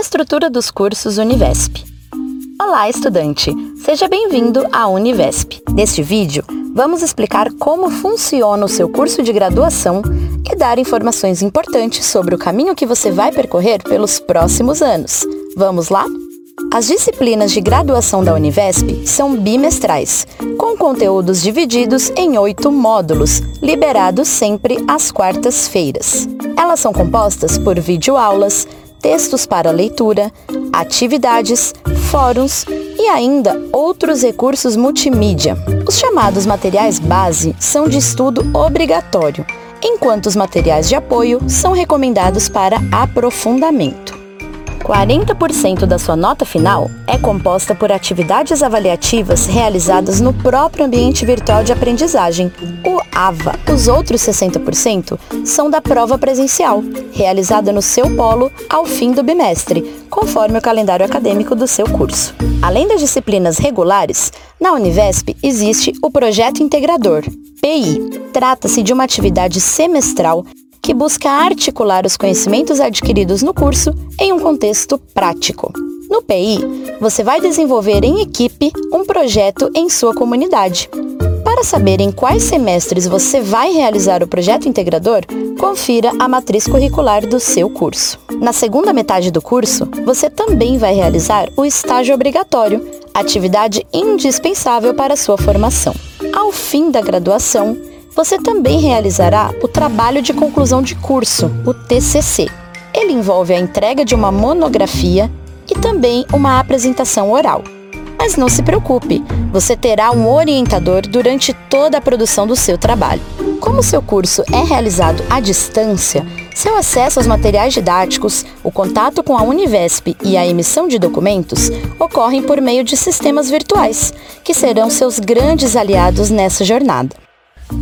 Estrutura dos cursos Univesp. Olá, estudante! Seja bem-vindo à Univesp. Neste vídeo, vamos explicar como funciona o seu curso de graduação e dar informações importantes sobre o caminho que você vai percorrer pelos próximos anos. Vamos lá? As disciplinas de graduação da Univesp são bimestrais, com conteúdos divididos em oito módulos, liberados sempre às quartas-feiras. Elas são compostas por videoaulas, textos para leitura, atividades, fóruns e ainda outros recursos multimídia. Os chamados materiais base são de estudo obrigatório, enquanto os materiais de apoio são recomendados para aprofundamento. 40% da sua nota final é composta por atividades avaliativas realizadas no próprio ambiente virtual de aprendizagem, o AVA. Os outros 60% são da prova presencial, realizada no seu polo ao fim do bimestre, conforme o calendário acadêmico do seu curso. Além das disciplinas regulares, na Univesp existe o Projeto Integrador, PI. Trata-se de uma atividade semestral que busca articular os conhecimentos adquiridos no curso em um contexto prático. No PI, você vai desenvolver em equipe um projeto em sua comunidade. Para saber em quais semestres você vai realizar o projeto integrador, confira a matriz curricular do seu curso. Na segunda metade do curso, você também vai realizar o estágio obrigatório, atividade indispensável para sua formação. Ao fim da graduação, você também realizará o trabalho de conclusão de curso, o TCC. Ele envolve a entrega de uma monografia e também uma apresentação oral. Mas não se preocupe, você terá um orientador durante toda a produção do seu trabalho. Como seu curso é realizado à distância, seu acesso aos materiais didáticos, o contato com a Univesp e a emissão de documentos ocorrem por meio de sistemas virtuais, que serão seus grandes aliados nessa jornada.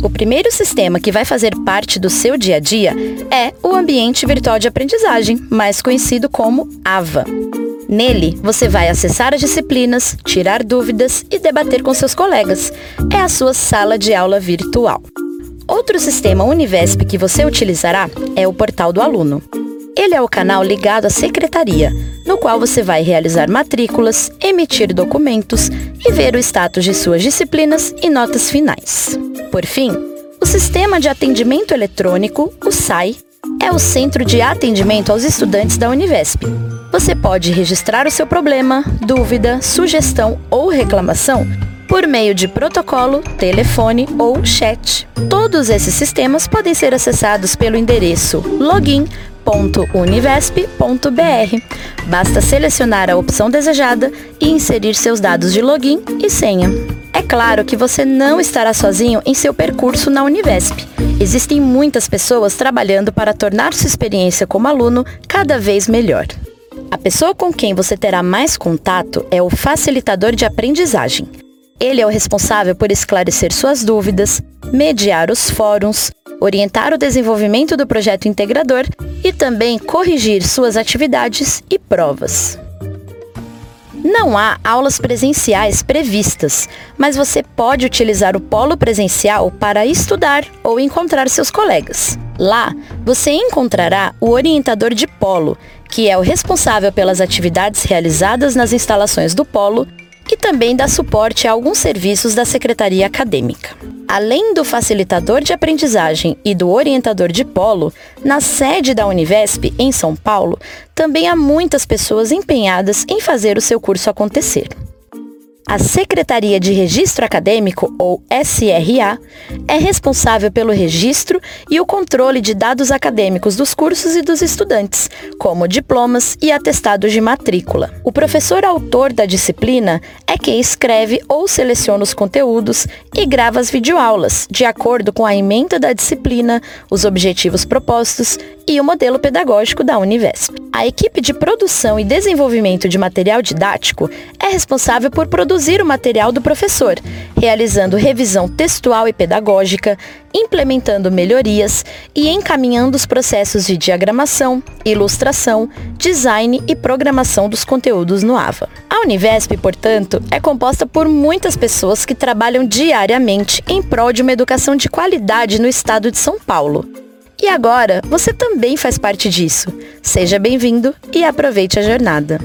O primeiro sistema que vai fazer parte do seu dia a dia é o Ambiente Virtual de Aprendizagem, mais conhecido como AVA. Nele, você vai acessar as disciplinas, tirar dúvidas e debater com seus colegas. É a sua sala de aula virtual. Outro sistema Univesp que você utilizará é o Portal do Aluno. Ele é o canal ligado à secretaria, no qual você vai realizar matrículas, emitir documentos e ver o status de suas disciplinas e notas finais. Por fim, o Sistema de Atendimento Eletrônico, o SAI, é o Centro de Atendimento aos Estudantes da Univesp. Você pode registrar o seu problema, dúvida, sugestão ou reclamação por meio de protocolo, telefone ou chat. Todos esses sistemas podem ser acessados pelo endereço login.univesp.br. Basta selecionar a opção desejada e inserir seus dados de login e senha. É claro que você não estará sozinho em seu percurso na Univesp. Existem muitas pessoas trabalhando para tornar sua experiência como aluno cada vez melhor. A pessoa com quem você terá mais contato é o facilitador de aprendizagem. Ele é o responsável por esclarecer suas dúvidas, mediar os fóruns, orientar o desenvolvimento do projeto integrador e também corrigir suas atividades e provas. Não há aulas presenciais previstas, mas você pode utilizar o polo presencial para estudar ou encontrar seus colegas. Lá, você encontrará o orientador de polo, que é o responsável pelas atividades realizadas nas instalações do polo e também dá suporte a alguns serviços da secretaria acadêmica. Além do facilitador de aprendizagem e do orientador de polo, na sede da Univesp, em São Paulo, também há muitas pessoas empenhadas em fazer o seu curso acontecer. A Secretaria de Registro Acadêmico, ou SRA, é responsável pelo registro e o controle de dados acadêmicos dos cursos e dos estudantes, como diplomas e atestados de matrícula. O professor autor da disciplina é quem escreve ou seleciona os conteúdos e grava as videoaulas, de acordo com a emenda da disciplina, os objetivos propostos e o modelo pedagógico da Univesp. A equipe de produção e desenvolvimento de material didático é responsável por produzir produzir o material do professor, realizando revisão textual e pedagógica, implementando melhorias e encaminhando os processos de diagramação, ilustração, design e programação dos conteúdos no AVA. A Univesp, portanto, é composta por muitas pessoas que trabalham diariamente em prol de uma educação de qualidade no estado de São Paulo. E agora você também faz parte disso. Seja bem-vindo e aproveite a jornada.